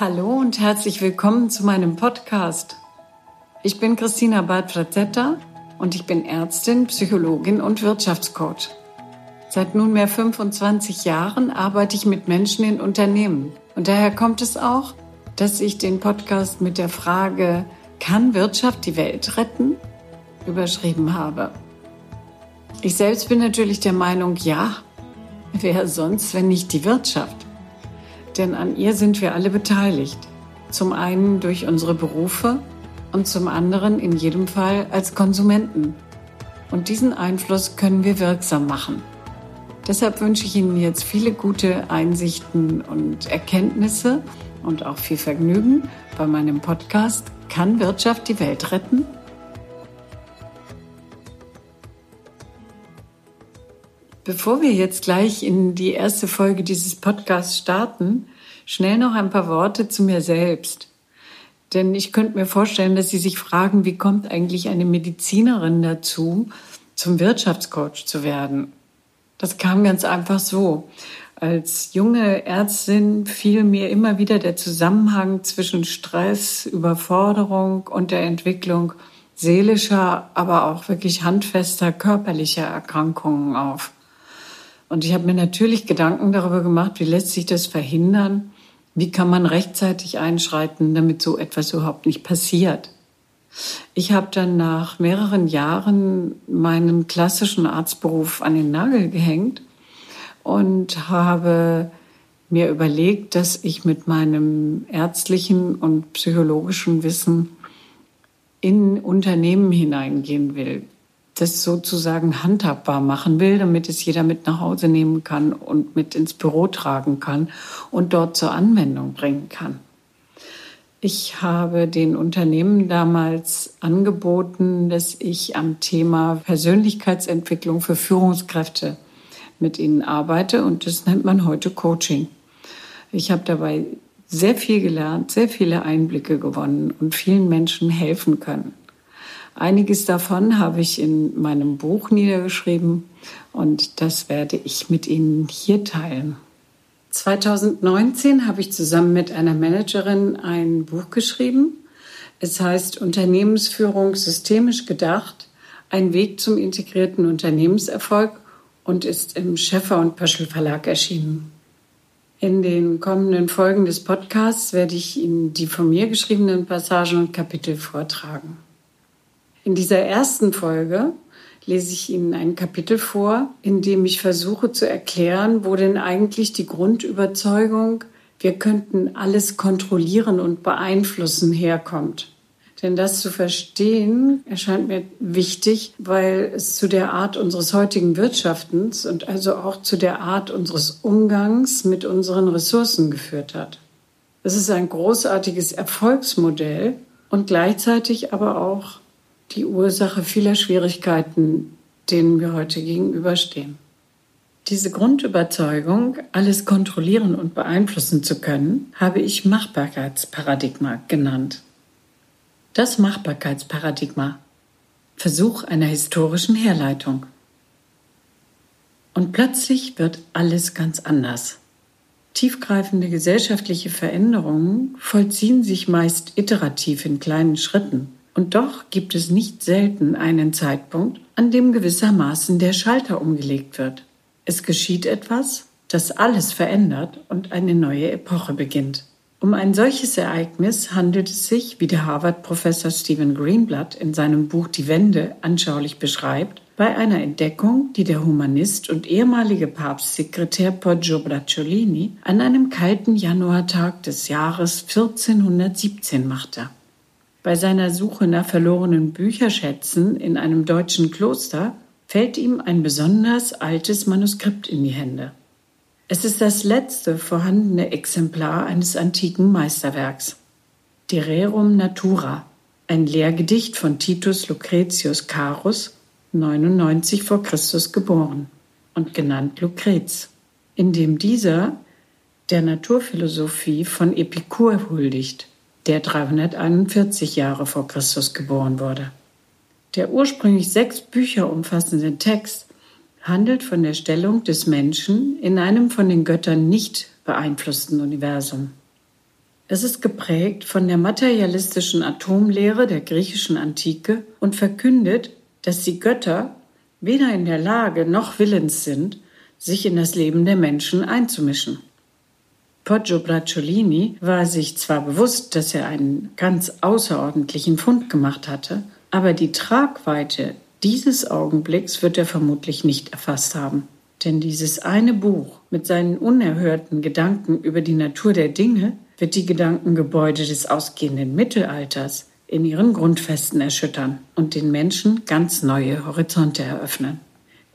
Hallo und herzlich willkommen zu meinem Podcast. Ich bin Christina Bart-Frazetta und ich bin Ärztin, Psychologin und Wirtschaftscoach. Seit nunmehr 25 Jahren arbeite ich mit Menschen in Unternehmen. Und daher kommt es auch, dass ich den Podcast mit der Frage, kann Wirtschaft die Welt retten? überschrieben habe. Ich selbst bin natürlich der Meinung, ja, wer sonst, wenn nicht die Wirtschaft? Denn an ihr sind wir alle beteiligt. Zum einen durch unsere Berufe und zum anderen in jedem Fall als Konsumenten. Und diesen Einfluss können wir wirksam machen. Deshalb wünsche ich Ihnen jetzt viele gute Einsichten und Erkenntnisse und auch viel Vergnügen bei meinem Podcast Kann Wirtschaft die Welt retten? Bevor wir jetzt gleich in die erste Folge dieses Podcasts starten, schnell noch ein paar Worte zu mir selbst. Denn ich könnte mir vorstellen, dass Sie sich fragen, wie kommt eigentlich eine Medizinerin dazu, zum Wirtschaftscoach zu werden? Das kam ganz einfach so. Als junge Ärztin fiel mir immer wieder der Zusammenhang zwischen Stress, Überforderung und der Entwicklung seelischer, aber auch wirklich handfester körperlicher Erkrankungen auf. Und ich habe mir natürlich Gedanken darüber gemacht, wie lässt sich das verhindern? Wie kann man rechtzeitig einschreiten, damit so etwas überhaupt nicht passiert? Ich habe dann nach mehreren Jahren meinen klassischen Arztberuf an den Nagel gehängt und habe mir überlegt, dass ich mit meinem ärztlichen und psychologischen Wissen in Unternehmen hineingehen will das sozusagen handhabbar machen will, damit es jeder mit nach Hause nehmen kann und mit ins Büro tragen kann und dort zur Anwendung bringen kann. Ich habe den Unternehmen damals angeboten, dass ich am Thema Persönlichkeitsentwicklung für Führungskräfte mit ihnen arbeite und das nennt man heute Coaching. Ich habe dabei sehr viel gelernt, sehr viele Einblicke gewonnen und vielen Menschen helfen können. Einiges davon habe ich in meinem Buch niedergeschrieben und das werde ich mit Ihnen hier teilen. 2019 habe ich zusammen mit einer Managerin ein Buch geschrieben. Es heißt Unternehmensführung systemisch gedacht, ein Weg zum integrierten Unternehmenserfolg und ist im Schäffer und Pöschel Verlag erschienen. In den kommenden Folgen des Podcasts werde ich Ihnen die von mir geschriebenen Passagen und Kapitel vortragen. In dieser ersten Folge lese ich Ihnen ein Kapitel vor, in dem ich versuche zu erklären, wo denn eigentlich die Grundüberzeugung, wir könnten alles kontrollieren und beeinflussen, herkommt. Denn das zu verstehen erscheint mir wichtig, weil es zu der Art unseres heutigen Wirtschaftens und also auch zu der Art unseres Umgangs mit unseren Ressourcen geführt hat. Es ist ein großartiges Erfolgsmodell und gleichzeitig aber auch die Ursache vieler Schwierigkeiten, denen wir heute gegenüberstehen. Diese Grundüberzeugung, alles kontrollieren und beeinflussen zu können, habe ich Machbarkeitsparadigma genannt. Das Machbarkeitsparadigma. Versuch einer historischen Herleitung. Und plötzlich wird alles ganz anders. Tiefgreifende gesellschaftliche Veränderungen vollziehen sich meist iterativ in kleinen Schritten und doch gibt es nicht selten einen Zeitpunkt, an dem gewissermaßen der Schalter umgelegt wird. Es geschieht etwas, das alles verändert und eine neue Epoche beginnt. Um ein solches Ereignis handelt es sich, wie der Harvard-Professor Stephen Greenblatt in seinem Buch Die Wende anschaulich beschreibt, bei einer Entdeckung, die der Humanist und ehemalige Papstsekretär Poggio Bracciolini an einem kalten Januartag des Jahres 1417 machte. Bei seiner Suche nach verlorenen Bücherschätzen in einem deutschen Kloster fällt ihm ein besonders altes Manuskript in die Hände. Es ist das letzte vorhandene Exemplar eines antiken Meisterwerks. De Rerum Natura, ein Lehrgedicht von Titus Lucretius Carus, 99 vor Christus geboren und genannt Lucrez, in dem dieser der Naturphilosophie von Epikur huldigt der 341 Jahre vor Christus geboren wurde. Der ursprünglich sechs Bücher umfassende Text handelt von der Stellung des Menschen in einem von den Göttern nicht beeinflussten Universum. Es ist geprägt von der materialistischen Atomlehre der griechischen Antike und verkündet, dass die Götter weder in der Lage noch willens sind, sich in das Leben der Menschen einzumischen. Poggio Bracciolini war sich zwar bewusst, dass er einen ganz außerordentlichen Fund gemacht hatte, aber die Tragweite dieses Augenblicks wird er vermutlich nicht erfasst haben. Denn dieses eine Buch mit seinen unerhörten Gedanken über die Natur der Dinge wird die Gedankengebäude des ausgehenden Mittelalters in ihren Grundfesten erschüttern und den Menschen ganz neue Horizonte eröffnen.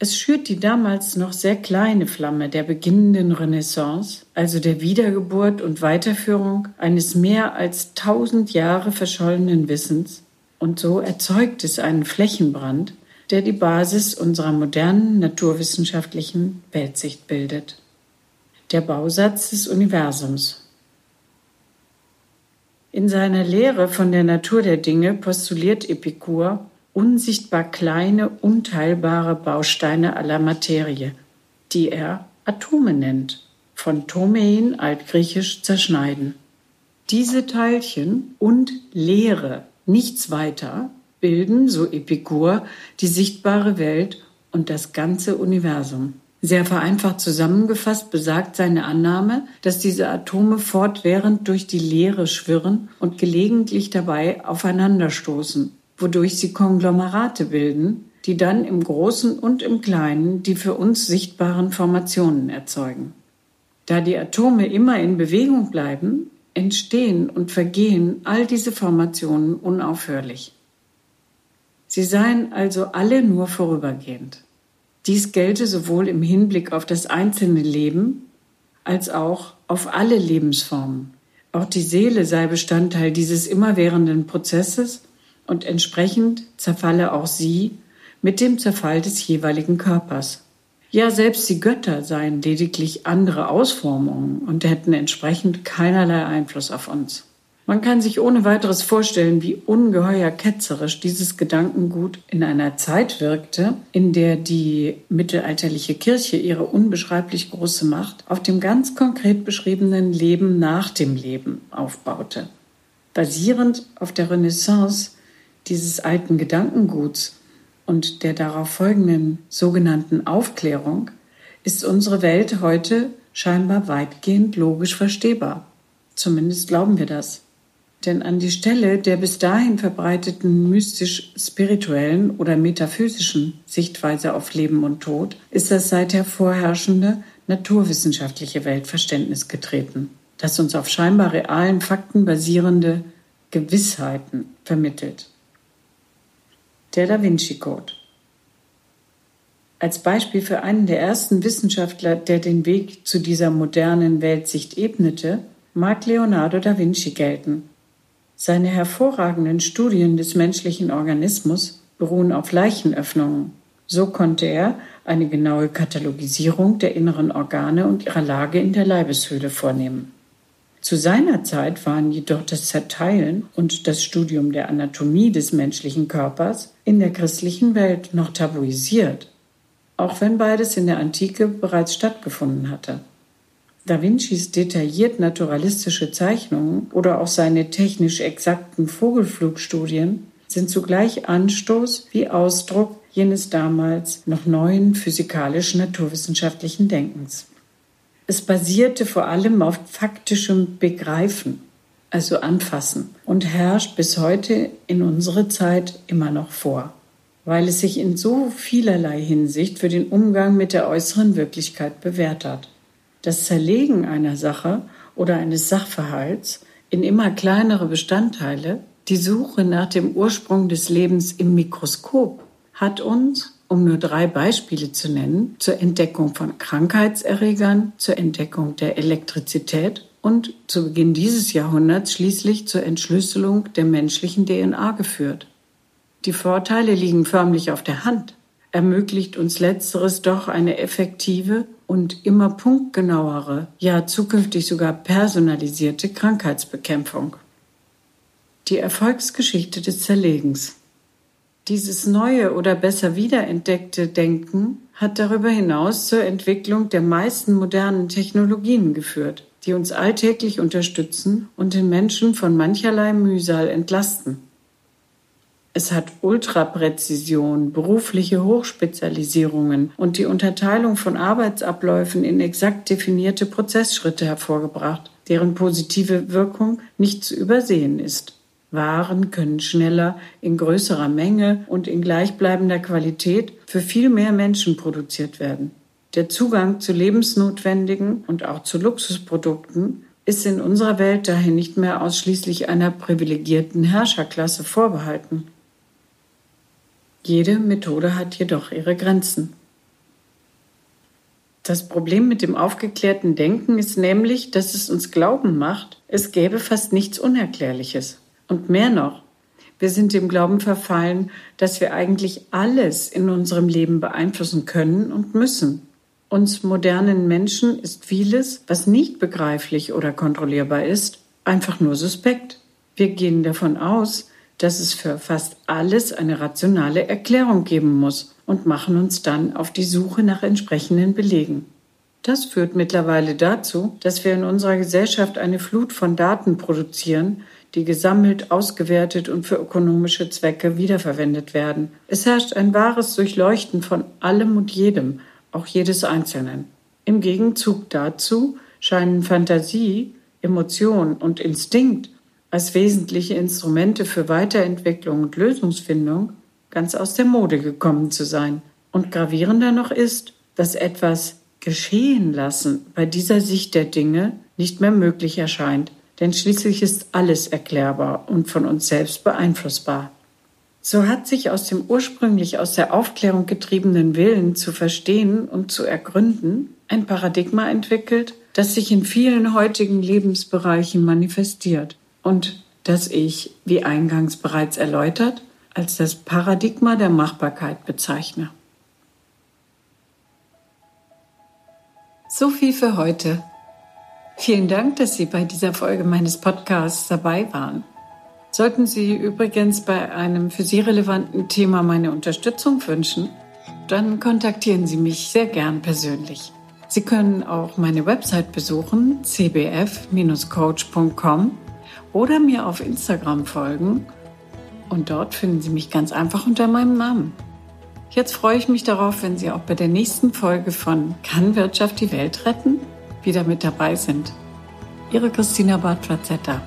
Es schürt die damals noch sehr kleine Flamme der beginnenden Renaissance, also der Wiedergeburt und Weiterführung eines mehr als tausend Jahre verschollenen Wissens, und so erzeugt es einen Flächenbrand, der die Basis unserer modernen naturwissenschaftlichen Weltsicht bildet. Der Bausatz des Universums. In seiner Lehre von der Natur der Dinge postuliert Epikur unsichtbar kleine, unteilbare Bausteine aller Materie, die er Atome nennt, von Tomein altgriechisch zerschneiden. Diese Teilchen und Leere, nichts weiter, bilden, so Epikur, die sichtbare Welt und das ganze Universum. Sehr vereinfacht zusammengefasst besagt seine Annahme, dass diese Atome fortwährend durch die Leere schwirren und gelegentlich dabei aufeinanderstoßen, wodurch sie Konglomerate bilden, die dann im Großen und im Kleinen die für uns sichtbaren Formationen erzeugen. Da die Atome immer in Bewegung bleiben, entstehen und vergehen all diese Formationen unaufhörlich. Sie seien also alle nur vorübergehend. Dies gelte sowohl im Hinblick auf das einzelne Leben als auch auf alle Lebensformen. Auch die Seele sei Bestandteil dieses immerwährenden Prozesses und entsprechend zerfalle auch sie mit dem Zerfall des jeweiligen Körpers. Ja, selbst die Götter seien lediglich andere Ausformungen und hätten entsprechend keinerlei Einfluss auf uns. Man kann sich ohne weiteres vorstellen, wie ungeheuer ketzerisch dieses Gedankengut in einer Zeit wirkte, in der die mittelalterliche Kirche ihre unbeschreiblich große Macht auf dem ganz konkret beschriebenen Leben nach dem Leben aufbaute. Basierend auf der Renaissance dieses alten Gedankenguts und der darauf folgenden sogenannten Aufklärung ist unsere Welt heute scheinbar weitgehend logisch verstehbar. Zumindest glauben wir das. Denn an die Stelle der bis dahin verbreiteten mystisch-spirituellen oder metaphysischen Sichtweise auf Leben und Tod ist das seither vorherrschende naturwissenschaftliche Weltverständnis getreten, das uns auf scheinbar realen Fakten basierende Gewissheiten vermittelt. Der Da Vinci Code. Als Beispiel für einen der ersten Wissenschaftler, der den Weg zu dieser modernen Weltsicht ebnete, mag Leonardo da Vinci gelten. Seine hervorragenden Studien des menschlichen Organismus beruhen auf Leichenöffnungen. So konnte er eine genaue Katalogisierung der inneren Organe und ihrer Lage in der Leibeshöhle vornehmen. Zu seiner Zeit waren jedoch das Zerteilen und das Studium der Anatomie des menschlichen Körpers in der christlichen Welt noch tabuisiert, auch wenn beides in der Antike bereits stattgefunden hatte. Da Vincis detailliert naturalistische Zeichnungen oder auch seine technisch exakten Vogelflugstudien sind zugleich Anstoß wie Ausdruck jenes damals noch neuen physikalisch-naturwissenschaftlichen Denkens. Es basierte vor allem auf faktischem Begreifen, also Anfassen, und herrscht bis heute in unsere Zeit immer noch vor, weil es sich in so vielerlei Hinsicht für den Umgang mit der äußeren Wirklichkeit bewährt hat. Das Zerlegen einer Sache oder eines Sachverhalts in immer kleinere Bestandteile, die Suche nach dem Ursprung des Lebens im Mikroskop, hat uns, um nur drei Beispiele zu nennen, zur Entdeckung von Krankheitserregern, zur Entdeckung der Elektrizität und zu Beginn dieses Jahrhunderts schließlich zur Entschlüsselung der menschlichen DNA geführt. Die Vorteile liegen förmlich auf der Hand ermöglicht uns letzteres doch eine effektive und immer punktgenauere, ja zukünftig sogar personalisierte Krankheitsbekämpfung. Die Erfolgsgeschichte des Zerlegens. Dieses neue oder besser wiederentdeckte Denken hat darüber hinaus zur Entwicklung der meisten modernen Technologien geführt, die uns alltäglich unterstützen und den Menschen von mancherlei Mühsal entlasten. Es hat Ultrapräzision, berufliche Hochspezialisierungen und die Unterteilung von Arbeitsabläufen in exakt definierte Prozessschritte hervorgebracht, deren positive Wirkung nicht zu übersehen ist. Waren können schneller, in größerer Menge und in gleichbleibender Qualität für viel mehr Menschen produziert werden. Der Zugang zu lebensnotwendigen und auch zu Luxusprodukten ist in unserer Welt daher nicht mehr ausschließlich einer privilegierten Herrscherklasse vorbehalten. Jede Methode hat jedoch ihre Grenzen. Das Problem mit dem aufgeklärten Denken ist nämlich, dass es uns glauben macht, es gäbe fast nichts Unerklärliches. Und mehr noch, wir sind dem Glauben verfallen, dass wir eigentlich alles in unserem Leben beeinflussen können und müssen. Uns modernen Menschen ist vieles, was nicht begreiflich oder kontrollierbar ist, einfach nur suspekt. Wir gehen davon aus, dass es für fast alles eine rationale Erklärung geben muss und machen uns dann auf die Suche nach entsprechenden Belegen. Das führt mittlerweile dazu, dass wir in unserer Gesellschaft eine Flut von Daten produzieren, die gesammelt, ausgewertet und für ökonomische Zwecke wiederverwendet werden. Es herrscht ein wahres Durchleuchten von allem und jedem, auch jedes Einzelnen. Im Gegenzug dazu scheinen Fantasie, Emotion und Instinkt als wesentliche Instrumente für Weiterentwicklung und Lösungsfindung ganz aus der Mode gekommen zu sein. Und gravierender noch ist, dass etwas geschehen lassen bei dieser Sicht der Dinge nicht mehr möglich erscheint, denn schließlich ist alles erklärbar und von uns selbst beeinflussbar. So hat sich aus dem ursprünglich aus der Aufklärung getriebenen Willen zu verstehen und zu ergründen ein Paradigma entwickelt, das sich in vielen heutigen Lebensbereichen manifestiert und das ich, wie eingangs bereits erläutert, als das Paradigma der Machbarkeit bezeichne. So viel für heute. Vielen Dank, dass Sie bei dieser Folge meines Podcasts dabei waren. Sollten Sie übrigens bei einem für Sie relevanten Thema meine Unterstützung wünschen, dann kontaktieren Sie mich sehr gern persönlich. Sie können auch meine Website besuchen, cbf-coach.com oder mir auf Instagram folgen und dort finden Sie mich ganz einfach unter meinem Namen. Jetzt freue ich mich darauf, wenn Sie auch bei der nächsten Folge von Kann Wirtschaft die Welt retten wieder mit dabei sind. Ihre Christina Bartrazetta.